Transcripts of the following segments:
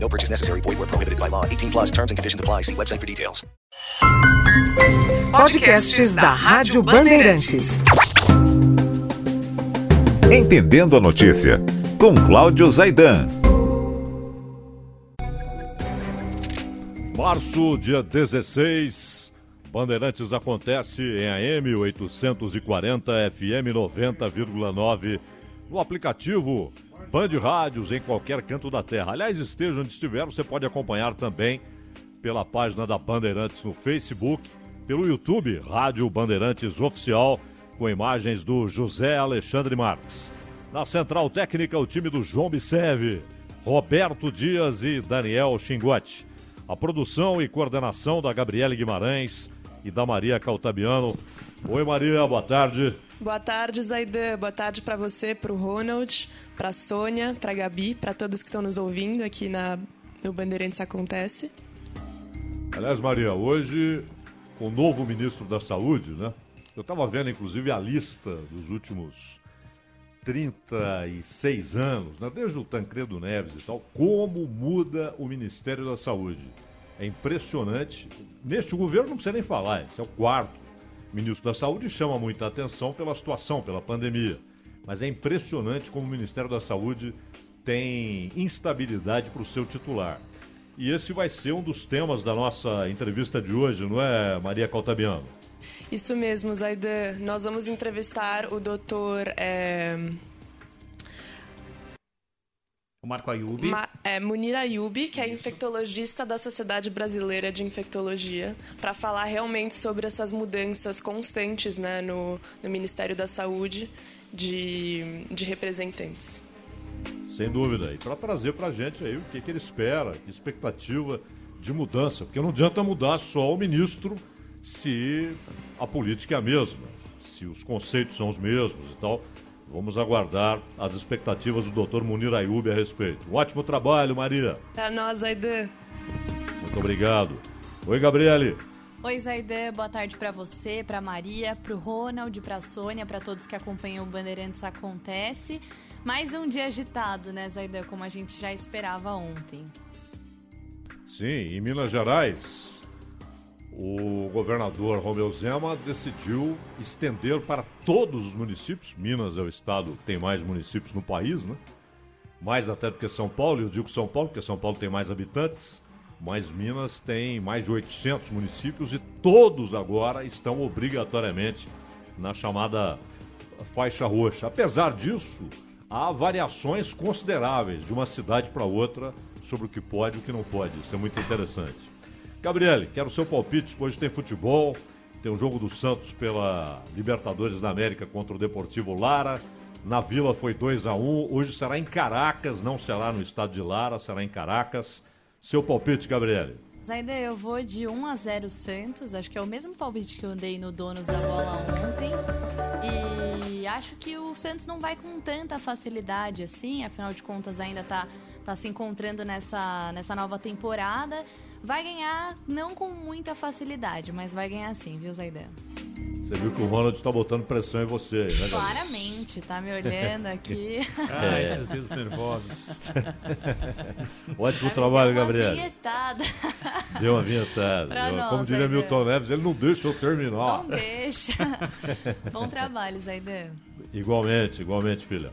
No purchase necessary. Void where prohibited by law. 18 plus terms and conditions apply. See website for details. Podcasts da Rádio Bandeirantes. Entendendo a notícia, com Cláudio Zaidan. Março, dia 16, Bandeirantes acontece em AM 840 FM 90,9 no aplicativo Band Rádios em qualquer canto da terra. Aliás, esteja onde estiver, você pode acompanhar também pela página da Bandeirantes no Facebook, pelo YouTube Rádio Bandeirantes Oficial, com imagens do José Alexandre Marques. Na central técnica, o time do João Biceve, Roberto Dias e Daniel Xingote. A produção e coordenação da Gabriele Guimarães e da Maria Caltabiano. Oi, Maria, boa tarde. Boa tarde, Zaidan. Boa tarde para você, para o Ronald, para a Sônia, para a Gabi, para todos que estão nos ouvindo aqui na, no Bandeirantes Acontece. Aliás, Maria, hoje, com o novo ministro da Saúde, né? Eu estava vendo, inclusive, a lista dos últimos 36 anos, né? desde o Tancredo Neves e tal, como muda o Ministério da Saúde. É impressionante. Neste governo não precisa nem falar, esse é o quarto ministro da Saúde chama muita atenção pela situação, pela pandemia. Mas é impressionante como o Ministério da Saúde tem instabilidade para o seu titular. E esse vai ser um dos temas da nossa entrevista de hoje, não é, Maria Caltabiano? Isso mesmo, Zaidan. Nós vamos entrevistar o doutor. É... O Marco Ayubi. Ma é, Munir Ayubi, que é infectologista da Sociedade Brasileira de Infectologia, para falar realmente sobre essas mudanças constantes né, no, no Ministério da Saúde de, de representantes. Sem dúvida. E para trazer para a gente aí o que, que ele espera, que expectativa de mudança. Porque não adianta mudar só o ministro se a política é a mesma, se os conceitos são os mesmos e tal. Vamos aguardar as expectativas do Dr. Munir Ayub a respeito. Um ótimo trabalho, Maria. Para nós, Aidan. Muito obrigado. Oi, Gabriele. Oi, Zaidan, boa tarde para você, para Maria, para o Ronald, para a Sônia, para todos que acompanham o Bandeirantes Acontece. Mais um dia agitado, né, Zaidan, como a gente já esperava ontem. Sim, em Minas Gerais, o governador Romeu Zema decidiu estender para todos os municípios. Minas é o estado que tem mais municípios no país, né? Mais até do que São Paulo, eu digo São Paulo porque São Paulo tem mais habitantes, mas Minas tem mais de 800 municípios e todos agora estão obrigatoriamente na chamada faixa roxa. Apesar disso, há variações consideráveis de uma cidade para outra sobre o que pode e o que não pode. Isso é muito interessante. Gabriele, quero o seu palpite. Hoje tem futebol, tem o jogo do Santos pela Libertadores da América contra o Deportivo Lara. Na Vila foi 2 a 1 um. Hoje será em Caracas, não será no estado de Lara, será em Caracas. Seu palpite, Gabriele. Zaida, eu vou de 1 a 0 Santos. Acho que é o mesmo palpite que eu dei no Donos da Bola ontem. E acho que o Santos não vai com tanta facilidade assim. Afinal de contas, ainda tá, tá se encontrando nessa, nessa nova temporada. Vai ganhar não com muita facilidade, mas vai ganhar sim, viu, Zaidan? Você viu que o Ronald está botando pressão em você, né, Gabriel? Claramente, tá me olhando aqui. ah, esses dedos nervosos. Ótimo trabalho, Gabriel. Vinhetada. Deu uma vinhetada. Pra nós, Como diria Zaidan. Milton Neves, ele não deixa eu terminar. Não deixa. Bom trabalho, Zaidan. Igualmente, igualmente, filha.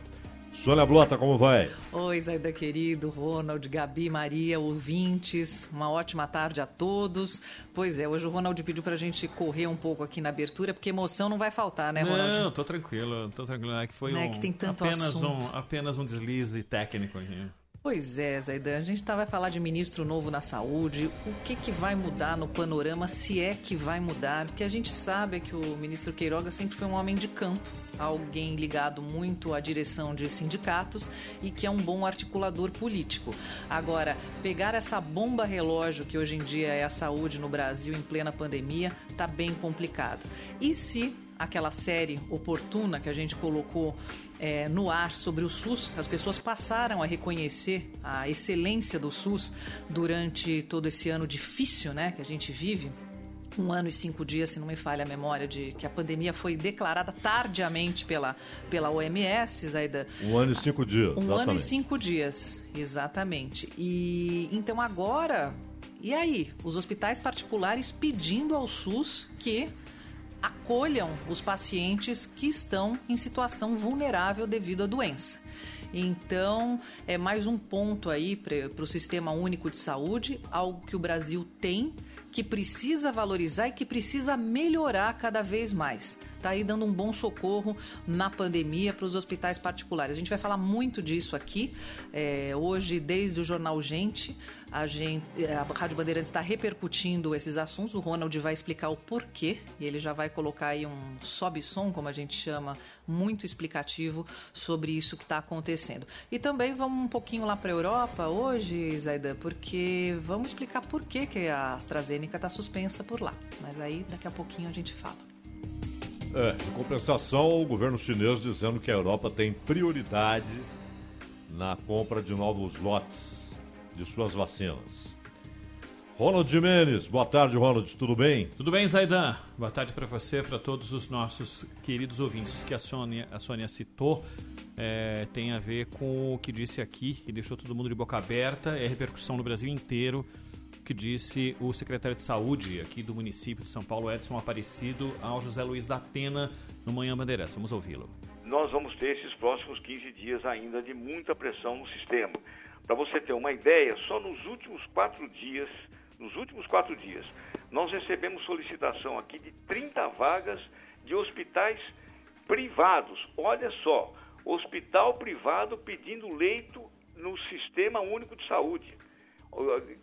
Sônia Blota, como vai? Oi, Zaida querido, Ronald, Gabi, Maria, ouvintes, uma ótima tarde a todos. Pois é, hoje o Ronald pediu pra gente correr um pouco aqui na abertura, porque emoção não vai faltar, né, Ronald? Não, tô tranquilo, tô tranquilo. É que foi Não é um, que tem tanto apenas, assunto. um, apenas um deslize técnico aqui. Pois é, Zaidan, a gente tá, vai falar de ministro novo na saúde, o que, que vai mudar no panorama, se é que vai mudar, porque a gente sabe que o ministro Queiroga sempre foi um homem de campo, alguém ligado muito à direção de sindicatos e que é um bom articulador político. Agora, pegar essa bomba relógio que hoje em dia é a saúde no Brasil em plena pandemia, tá bem complicado. E se aquela série oportuna que a gente colocou é, no ar sobre o SUS, as pessoas passaram a reconhecer a excelência do SUS durante todo esse ano difícil né, que a gente vive. Um ano e cinco dias, se não me falha a memória, de que a pandemia foi declarada tardiamente pela, pela OMS, Zaida. Um ano e cinco dias. Um exatamente. ano e cinco dias, exatamente. E então agora, e aí? Os hospitais particulares pedindo ao SUS que acolham os pacientes que estão em situação vulnerável devido à doença. Então, é mais um ponto aí para o Sistema Único de Saúde, algo que o Brasil tem, que precisa valorizar e que precisa melhorar cada vez mais. Está aí dando um bom socorro na pandemia para os hospitais particulares. A gente vai falar muito disso aqui. É, hoje, desde o Jornal Gente, a, gente, a Rádio Bandeirantes está repercutindo esses assuntos. O Ronald vai explicar o porquê e ele já vai colocar aí um sobe-som, como a gente chama, muito explicativo sobre isso que está acontecendo. E também vamos um pouquinho lá para a Europa hoje, Zaidan, porque vamos explicar por que, que a AstraZeneca está suspensa por lá. Mas aí daqui a pouquinho a gente fala. É, em compensação, o governo chinês dizendo que a Europa tem prioridade na compra de novos lotes de suas vacinas. Ronald Jimenez, boa tarde, Ronald, tudo bem? Tudo bem, Zaidan? Boa tarde para você, para todos os nossos queridos ouvintes que a Sônia, a Sônia citou. É, tem a ver com o que disse aqui e deixou todo mundo de boca aberta. É repercussão no Brasil inteiro que disse o secretário de Saúde aqui do município de São Paulo, Edson Aparecido, ao José Luiz da Atena, no Manhã Bandeirantes. Vamos ouvi-lo. Nós vamos ter esses próximos 15 dias ainda de muita pressão no sistema. Para você ter uma ideia, só nos últimos quatro dias, nos últimos quatro dias, nós recebemos solicitação aqui de 30 vagas de hospitais privados. Olha só, hospital privado pedindo leito no Sistema Único de Saúde.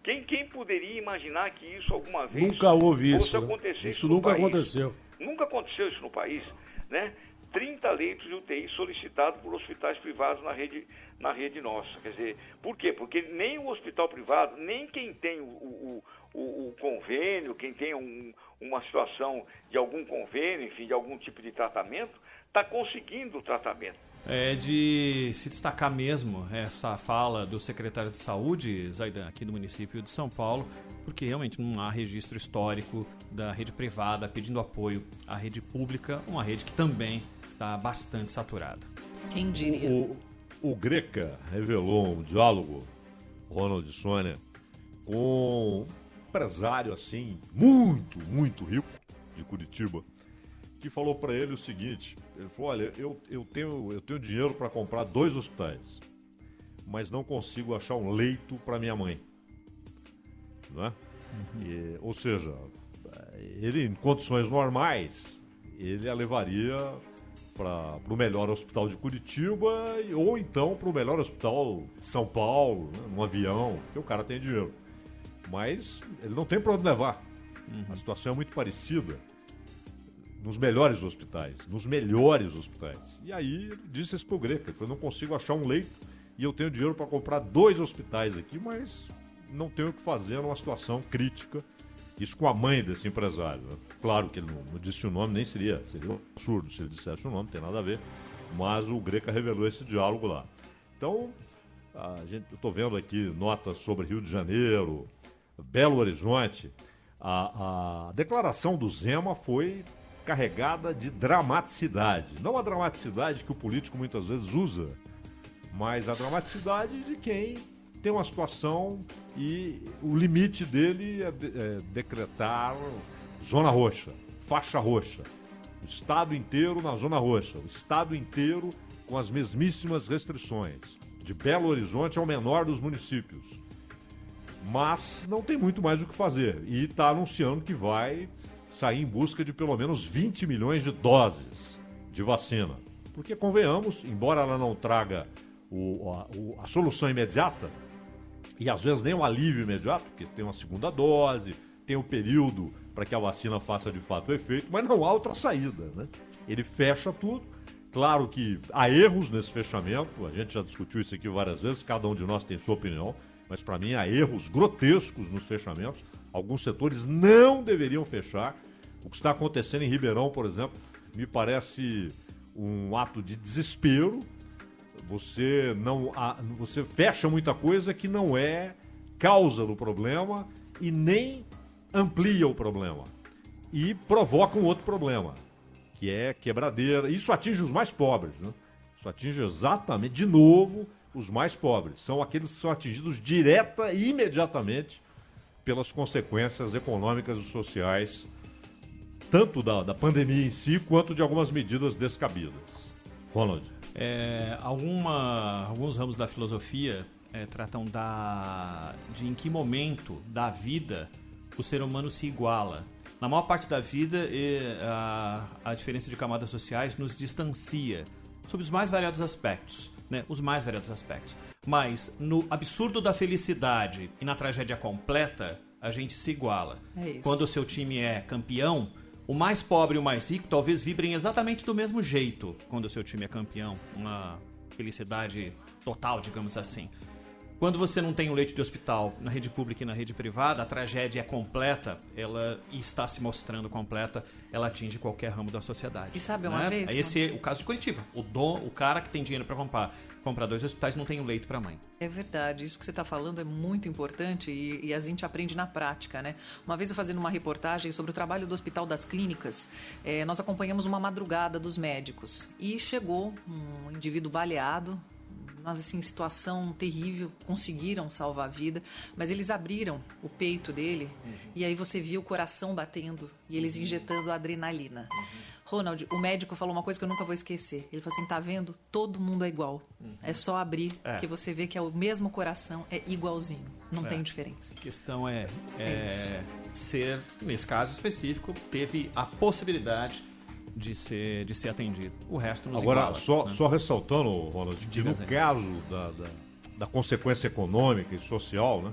Quem, quem poderia imaginar que isso alguma vez nunca houve isso, acontecer isso nunca país? aconteceu. Nunca aconteceu isso no país, né? 30 leitos de UTI solicitados por hospitais privados na rede, na rede nossa. Quer dizer, por quê? Porque nem o hospital privado, nem quem tem o, o, o, o convênio, quem tem um, uma situação de algum convênio, enfim, de algum tipo de tratamento, está conseguindo o tratamento. É de se destacar mesmo essa fala do secretário de Saúde, Zaidan, aqui do município de São Paulo, porque realmente não há registro histórico da rede privada pedindo apoio à rede pública, uma rede que também está bastante saturada. Quem diria? O, o Greca revelou um diálogo, Ronald e Sônia, com um empresário assim, muito, muito rico de Curitiba, que falou para ele o seguinte: ele falou, olha, eu, eu, tenho, eu tenho dinheiro para comprar dois hospitais, mas não consigo achar um leito para minha mãe. Né? Uhum. E, ou seja, ele em condições normais, ele a levaria para o melhor hospital de Curitiba ou então para o melhor hospital de São Paulo, né, num avião, porque o cara tem dinheiro. Mas ele não tem para onde levar. Uhum. A situação é muito parecida nos melhores hospitais, nos melhores hospitais. E aí ele disse isso pro Greca, eu não consigo achar um leito e eu tenho dinheiro para comprar dois hospitais aqui, mas não tenho o que fazer numa situação crítica. Isso com a mãe desse empresário. Né? Claro que ele não, não, disse o nome, nem seria, seria um absurdo se ele dissesse o nome, não tem nada a ver. Mas o Greca revelou esse diálogo lá. Então, gente, eu estou vendo aqui notas sobre Rio de Janeiro, Belo Horizonte. A, a declaração do Zema foi carregada de dramaticidade. Não a dramaticidade que o político muitas vezes usa, mas a dramaticidade de quem tem uma situação e o limite dele é, de, é decretar zona roxa, faixa roxa. O estado inteiro na zona roxa, o estado inteiro com as mesmíssimas restrições. De Belo Horizonte ao menor dos municípios. Mas não tem muito mais o que fazer. E está anunciando que vai sair em busca de pelo menos 20 milhões de doses de vacina. Porque, convenhamos, embora ela não traga o, a, o, a solução imediata, e às vezes nem um alívio imediato, porque tem uma segunda dose, tem o um período para que a vacina faça de fato o efeito, mas não há outra saída. Né? Ele fecha tudo. Claro que há erros nesse fechamento, a gente já discutiu isso aqui várias vezes, cada um de nós tem sua opinião, mas para mim há erros grotescos nos fechamentos. Alguns setores não deveriam fechar. O que está acontecendo em Ribeirão, por exemplo, me parece um ato de desespero. Você não você fecha muita coisa que não é causa do problema e nem amplia o problema e provoca um outro problema, que é quebradeira. Isso atinge os mais pobres, né? Isso atinge exatamente, de novo, os mais pobres. São aqueles que são atingidos direta e imediatamente pelas consequências econômicas e sociais, tanto da, da pandemia em si, quanto de algumas medidas descabidas. Ronald. É, alguma, alguns ramos da filosofia é, tratam da, de em que momento da vida o ser humano se iguala. Na maior parte da vida, a, a diferença de camadas sociais nos distancia sobre os mais variados aspectos. Né? Os mais variados aspectos. Mas no absurdo da felicidade e na tragédia completa, a gente se iguala. É Quando o seu time é campeão, o mais pobre e o mais rico talvez vibrem exatamente do mesmo jeito quando o seu time é campeão. Uma felicidade total, digamos assim. Quando você não tem um leite de hospital na rede pública e na rede privada, a tragédia é completa, ela está se mostrando completa, ela atinge qualquer ramo da sociedade. E sabe uma né? vez? Esse é o caso de Curitiba. O, dom, o cara que tem dinheiro para comprar, comprar dois hospitais não tem um leito para mãe. É verdade, isso que você está falando é muito importante e, e, a gente aprende na prática, né? Uma vez eu fazendo uma reportagem sobre o trabalho do Hospital das Clínicas, é, nós acompanhamos uma madrugada dos médicos e chegou um indivíduo baleado mas assim, situação terrível, conseguiram salvar a vida, mas eles abriram o peito dele uhum. e aí você via o coração batendo e eles uhum. injetando adrenalina. Uhum. Ronald, o médico falou uma coisa que eu nunca vou esquecer. Ele falou assim: tá vendo? Todo mundo é igual. Uhum. É só abrir é. que você vê que é o mesmo coração, é igualzinho. Não é. tem diferença. A questão é, é, é ser, nesse caso específico, teve a possibilidade de ser, de ser atendido. O resto nos Agora, iguala, só, né? só ressaltando, Ronald, que no caso da, da, da, consequência econômica e social, né,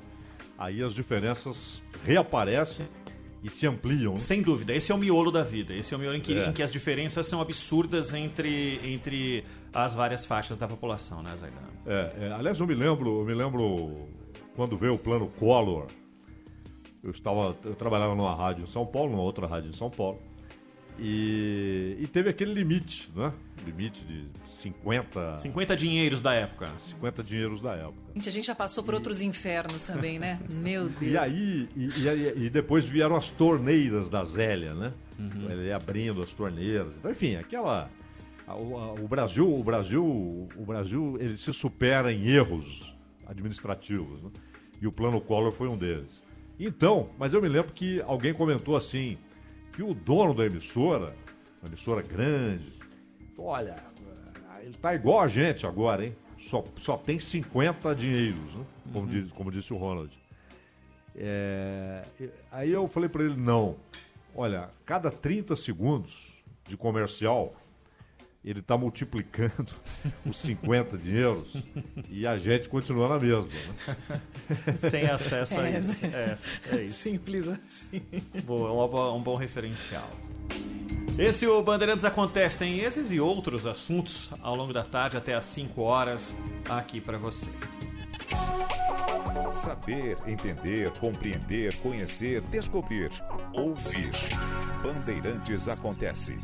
aí as diferenças reaparecem e se ampliam. Né? Sem dúvida, esse é o miolo da vida. Esse é o miolo em que, é. em que as diferenças são absurdas entre, entre as várias faixas da população, né, Zaidana? É, é, aliás, eu me lembro, eu me lembro quando veio o plano Collor. Eu estava, eu trabalhava numa rádio em São Paulo, numa outra rádio em São Paulo. E, e, teve aquele limite, né? Limite de 50. 50 dinheiros da época. 50 dinheiros da época. Gente, a gente já passou por e... outros infernos também, né? Meu Deus. E aí, e, e, e, depois vieram as torneiras da Zélia, né? Uhum. Ele abrindo as torneiras. Então, enfim, aquela. O, o, Brasil, o Brasil, o Brasil, ele se supera em erros administrativos, né? E o plano Collor foi um deles. Então, mas eu me lembro que alguém comentou assim que o dono da emissora, uma emissora grande, olha, ele tá igual a gente agora, hein? Só, só tem 50 dinheiros, né? como, uhum. diz, como disse o Ronald. É, aí eu falei para ele, não, olha, cada 30 segundos de comercial, ele está multiplicando os 50 dinheiros e a gente continua na mesma. Né? Sem acesso a é, isso. É, é isso. Simples assim. Boa, um, um bom referencial. Esse o Bandeirantes Acontece tem esses e outros assuntos ao longo da tarde até às 5 horas aqui para você. Saber, entender, compreender, conhecer, descobrir, ouvir. Bandeirantes Acontece.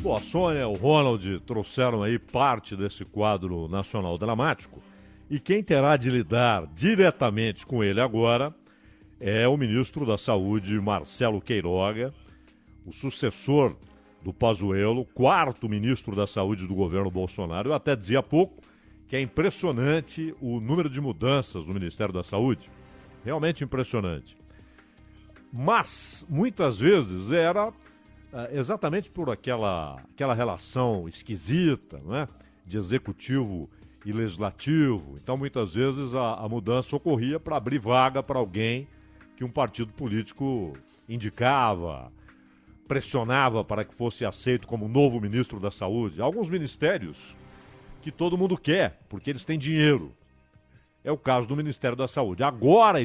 Bom, a Sônia, o Ronald trouxeram aí parte desse quadro nacional dramático. E quem terá de lidar diretamente com ele agora é o ministro da Saúde, Marcelo Queiroga, o sucessor do Pazuello, quarto ministro da Saúde do governo Bolsonaro. Eu até dizia há pouco que é impressionante o número de mudanças no Ministério da Saúde. Realmente impressionante. Mas, muitas vezes, era exatamente por aquela, aquela relação esquisita não é? de executivo e legislativo. Então, muitas vezes, a, a mudança ocorria para abrir vaga para alguém que um partido político indicava, pressionava para que fosse aceito como novo ministro da Saúde. Alguns ministérios que que todo mundo quer, porque eles têm dinheiro. É o caso do Ministério da Saúde. Agora,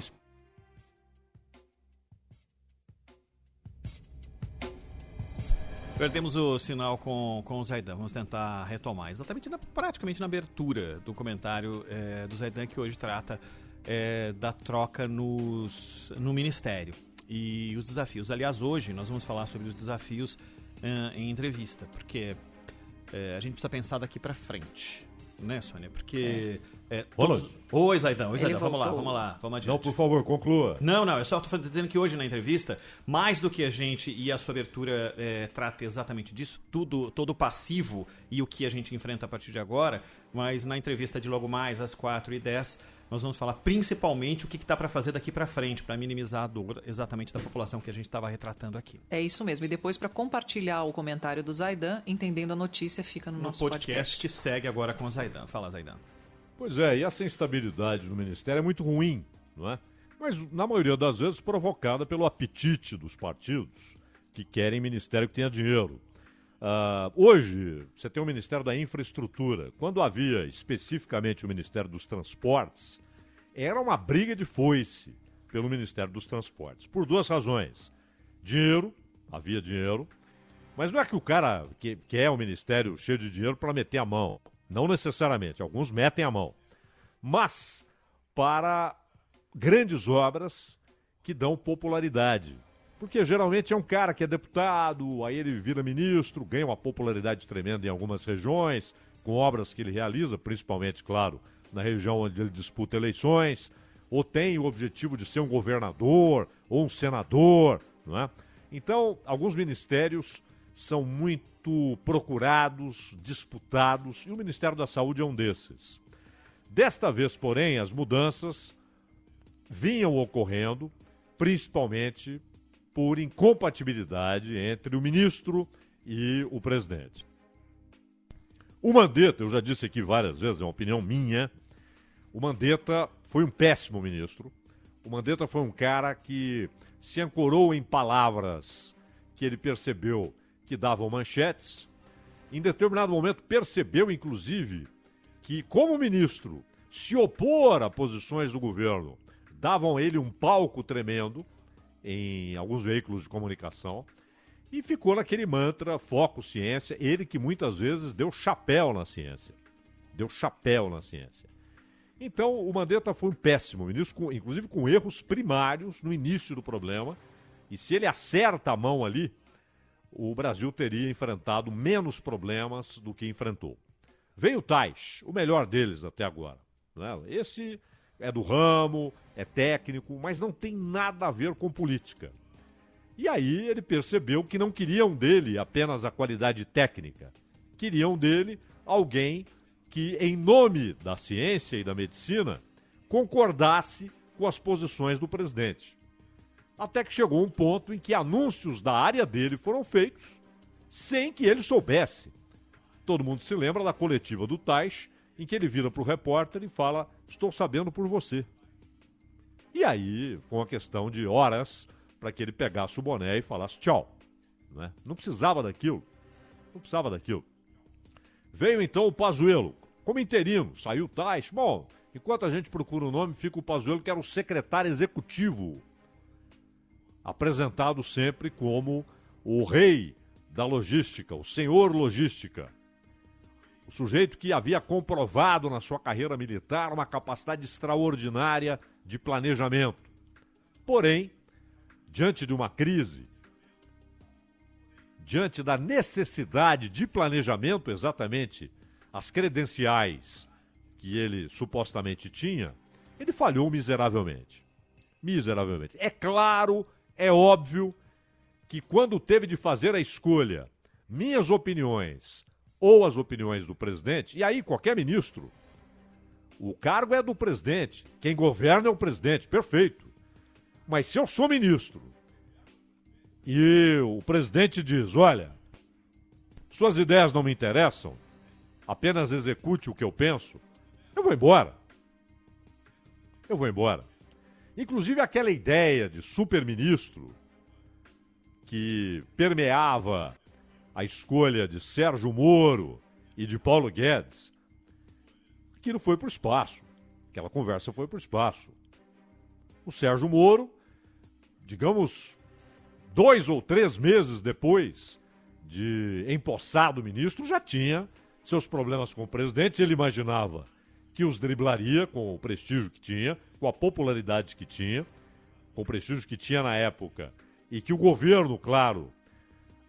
Perdemos o sinal com, com o Zaidan. Vamos tentar retomar. Exatamente, na, praticamente na abertura do comentário é, do Zaidan, que hoje trata é, da troca nos, no Ministério e os desafios. Aliás, hoje nós vamos falar sobre os desafios é, em entrevista, porque a gente precisa pensar daqui para frente, né, Sônia? Porque. É, todos... Oi, Zaidan, oi, Zaidan, vamos lá, vamos lá, vamos adiante. Não, por favor, conclua. Não, não, eu só estou dizendo que hoje na entrevista, mais do que a gente e a sua abertura é, trata exatamente disso, tudo, todo o passivo e o que a gente enfrenta a partir de agora, mas na entrevista de logo mais às 4h10, nós vamos falar principalmente o que está para fazer daqui para frente, para minimizar a dor exatamente da população que a gente estava retratando aqui. É isso mesmo. E depois, para compartilhar o comentário do Zaidan, entendendo a notícia, fica no, no nosso podcast, podcast. que segue agora com o Zaidan. Fala, Zaidan. Pois é, e essa instabilidade no Ministério é muito ruim, não é? Mas, na maioria das vezes, provocada pelo apetite dos partidos que querem ministério que tenha dinheiro. Uh, hoje, você tem o Ministério da Infraestrutura. Quando havia especificamente o Ministério dos Transportes, era uma briga de foice pelo Ministério dos Transportes. Por duas razões. Dinheiro, havia dinheiro, mas não é que o cara que quer um ministério cheio de dinheiro para meter a mão. Não necessariamente, alguns metem a mão. Mas para grandes obras que dão popularidade. Porque geralmente é um cara que é deputado, aí ele vira ministro, ganha uma popularidade tremenda em algumas regiões, com obras que ele realiza, principalmente, claro, na região onde ele disputa eleições, ou tem o objetivo de ser um governador ou um senador, não é? Então, alguns ministérios são muito procurados, disputados, e o Ministério da Saúde é um desses. Desta vez, porém, as mudanças vinham ocorrendo, principalmente por incompatibilidade entre o ministro e o presidente. O Mandetta, eu já disse aqui várias vezes, é uma opinião minha, o Mandetta foi um péssimo ministro. O Mandetta foi um cara que se ancorou em palavras que ele percebeu que davam manchetes. Em determinado momento percebeu, inclusive, que como ministro se opor a posições do governo davam a ele um palco tremendo em alguns veículos de comunicação e ficou naquele mantra foco ciência, ele que muitas vezes deu chapéu na ciência. Deu chapéu na ciência. Então, o Mandetta foi um péssimo ministro, inclusive com erros primários no início do problema. E se ele acerta a mão ali, o Brasil teria enfrentado menos problemas do que enfrentou. Veio o Tais, o melhor deles até agora. Né? Esse é do ramo, é técnico, mas não tem nada a ver com política. E aí ele percebeu que não queriam dele apenas a qualidade técnica, queriam dele alguém que, em nome da ciência e da medicina, concordasse com as posições do presidente. Até que chegou um ponto em que anúncios da área dele foram feitos sem que ele soubesse. Todo mundo se lembra da coletiva do Tais, em que ele vira para o repórter e fala: Estou sabendo por você. E aí foi uma questão de horas para que ele pegasse o boné e falasse tchau. Né? Não precisava daquilo. Não precisava daquilo. Veio então o Pazuello, como interino, saiu Tais. Bom, enquanto a gente procura o nome, fica o Pazuello, que era o secretário executivo. Apresentado sempre como o rei da logística, o senhor logística. O sujeito que havia comprovado na sua carreira militar uma capacidade extraordinária de planejamento. Porém, diante de uma crise, diante da necessidade de planejamento exatamente as credenciais que ele supostamente tinha, ele falhou miseravelmente. Miseravelmente. É claro, é óbvio que quando teve de fazer a escolha, minhas opiniões ou as opiniões do presidente, e aí qualquer ministro, o cargo é do presidente, quem governa é o presidente, perfeito. Mas se eu sou ministro e o presidente diz: olha, suas ideias não me interessam, apenas execute o que eu penso, eu vou embora. Eu vou embora. Inclusive aquela ideia de super-ministro que permeava a escolha de Sérgio Moro e de Paulo Guedes, aquilo foi para o espaço. Aquela conversa foi para o espaço. O Sérgio Moro, digamos, dois ou três meses depois de empossado ministro, já tinha seus problemas com o presidente. Ele imaginava que os driblaria com o prestígio que tinha, com a popularidade que tinha, com o prestígio que tinha na época, e que o governo, claro,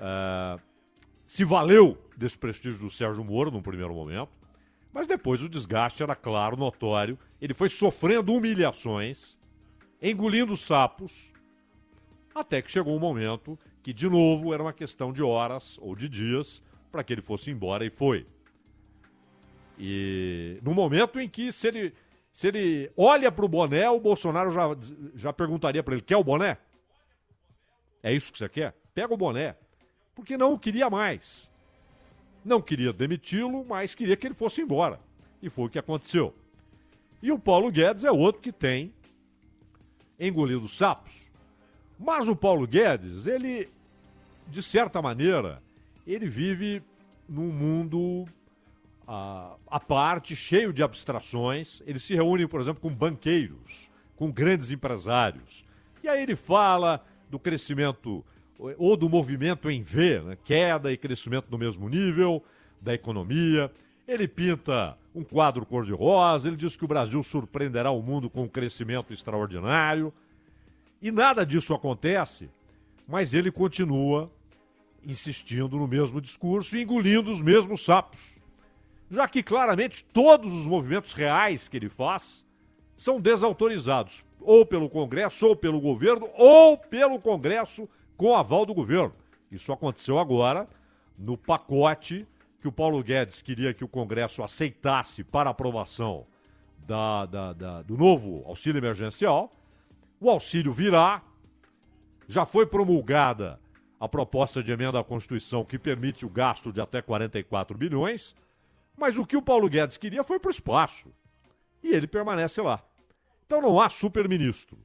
uh, se valeu desse prestígio do Sérgio Moro num primeiro momento. Mas depois o desgaste era claro, notório. Ele foi sofrendo humilhações, engolindo sapos, até que chegou um momento que, de novo, era uma questão de horas ou de dias para que ele fosse embora e foi. E no momento em que, se ele, se ele olha para o boné, o Bolsonaro já, já perguntaria para ele: quer o boné? É isso que você quer? Pega o boné. Porque não o queria mais. Não queria demiti-lo, mas queria que ele fosse embora. E foi o que aconteceu. E o Paulo Guedes é outro que tem engolido sapos. Mas o Paulo Guedes, ele, de certa maneira, ele vive num mundo à, à parte, cheio de abstrações. Ele se reúne, por exemplo, com banqueiros, com grandes empresários. E aí ele fala do crescimento ou do movimento em V, né? queda e crescimento no mesmo nível da economia. Ele pinta um quadro cor-de-rosa, ele diz que o Brasil surpreenderá o mundo com um crescimento extraordinário. E nada disso acontece, mas ele continua insistindo no mesmo discurso e engolindo os mesmos sapos. Já que claramente todos os movimentos reais que ele faz são desautorizados, ou pelo Congresso, ou pelo governo, ou pelo Congresso com aval do governo. Isso aconteceu agora no pacote que o Paulo Guedes queria que o Congresso aceitasse para aprovação da, da, da, do novo auxílio emergencial. O auxílio virá, já foi promulgada a proposta de emenda à Constituição que permite o gasto de até 44 bilhões, mas o que o Paulo Guedes queria foi para o espaço. E ele permanece lá. Então não há super-ministro.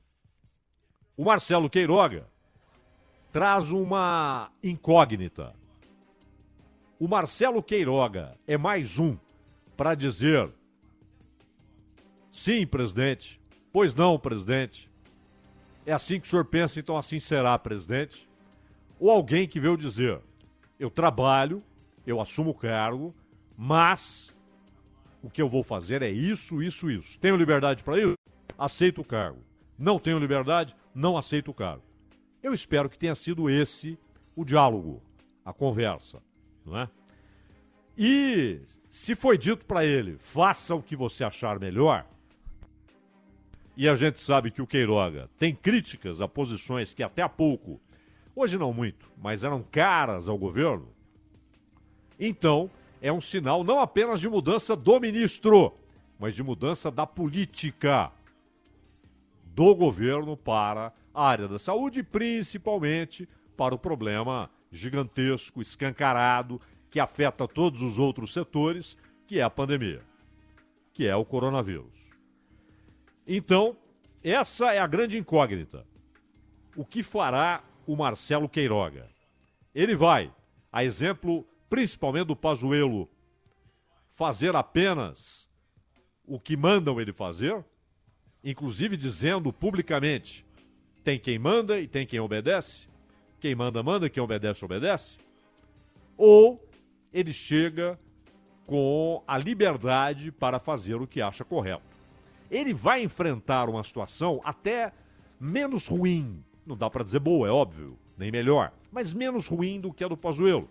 O Marcelo Queiroga traz uma incógnita. O Marcelo Queiroga é mais um para dizer: sim, presidente. Pois não, presidente. É assim que o senhor pensa, então assim será, presidente. Ou alguém que veio dizer: eu trabalho, eu assumo o cargo, mas o que eu vou fazer é isso, isso, isso. Tenho liberdade para isso? Aceito o cargo. Não tenho liberdade? Não aceito o cargo. Eu espero que tenha sido esse o diálogo, a conversa, não é? E se foi dito para ele, faça o que você achar melhor, e a gente sabe que o Queiroga tem críticas a posições que até há pouco, hoje não muito, mas eram caras ao governo, então é um sinal não apenas de mudança do ministro, mas de mudança da política do governo para a área da saúde, principalmente para o problema gigantesco, escancarado, que afeta todos os outros setores, que é a pandemia, que é o coronavírus. Então, essa é a grande incógnita. O que fará o Marcelo Queiroga? Ele vai, a exemplo principalmente do Pazuello, fazer apenas o que mandam ele fazer, inclusive dizendo publicamente tem quem manda e tem quem obedece. Quem manda, manda, quem obedece, obedece. Ou ele chega com a liberdade para fazer o que acha correto. Ele vai enfrentar uma situação até menos ruim, não dá para dizer boa, é óbvio, nem melhor, mas menos ruim do que a do Pazuello.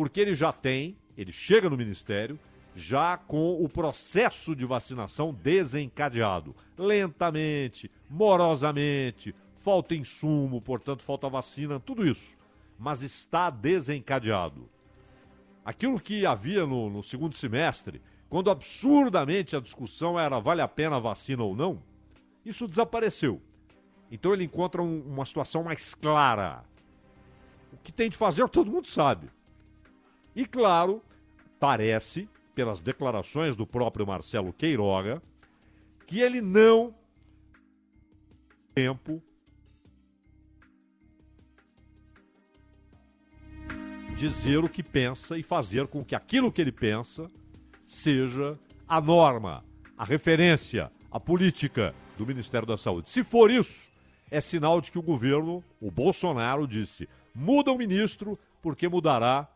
Porque ele já tem, ele chega no ministério já com o processo de vacinação desencadeado, lentamente, morosamente, falta insumo, portanto falta vacina, tudo isso, mas está desencadeado. Aquilo que havia no, no segundo semestre, quando absurdamente a discussão era vale a pena a vacina ou não, isso desapareceu. Então ele encontra um, uma situação mais clara. O que tem de fazer todo mundo sabe. E claro, parece pelas declarações do próprio Marcelo Queiroga, que ele não tempo dizer o que pensa e fazer com que aquilo que ele pensa seja a norma, a referência, a política do Ministério da Saúde. Se for isso, é sinal de que o governo, o Bolsonaro, disse: muda o ministro, porque mudará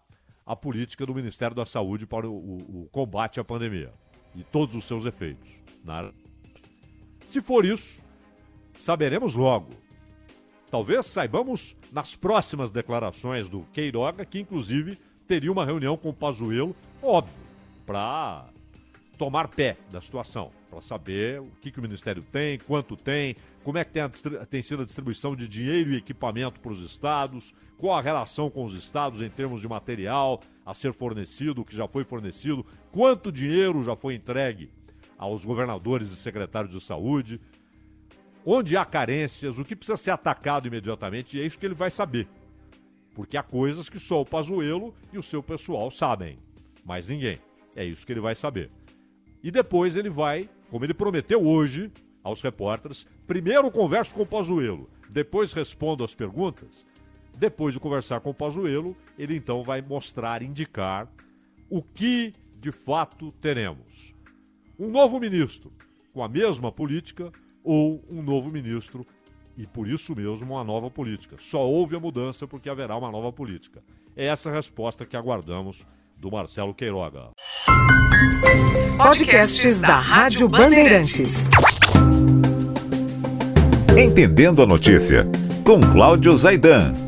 a política do Ministério da Saúde para o, o, o combate à pandemia e todos os seus efeitos. Na... Se for isso, saberemos logo. Talvez saibamos nas próximas declarações do Queiroga, que inclusive teria uma reunião com o Pazuello, óbvio, para tomar pé da situação, para saber o que, que o Ministério tem, quanto tem, como é que tem, a, tem sido a distribuição de dinheiro e equipamento para os estados, qual a relação com os estados em termos de material a ser fornecido, o que já foi fornecido, quanto dinheiro já foi entregue aos governadores e secretários de saúde, onde há carências, o que precisa ser atacado imediatamente, e é isso que ele vai saber. Porque há coisas que só o Pazuello e o seu pessoal sabem, mas ninguém. É isso que ele vai saber. E depois ele vai, como ele prometeu hoje aos repórteres, primeiro converso com o Pazuello, depois respondo as perguntas. Depois de conversar com o Pazuello, ele então vai mostrar, indicar o que de fato teremos. Um novo ministro com a mesma política ou um novo ministro e por isso mesmo uma nova política. Só houve a mudança porque haverá uma nova política. É essa a resposta que aguardamos do Marcelo Queiroga. Podcasts da Rádio Bandeirantes. Entendendo a notícia, com Cláudio Zaidan.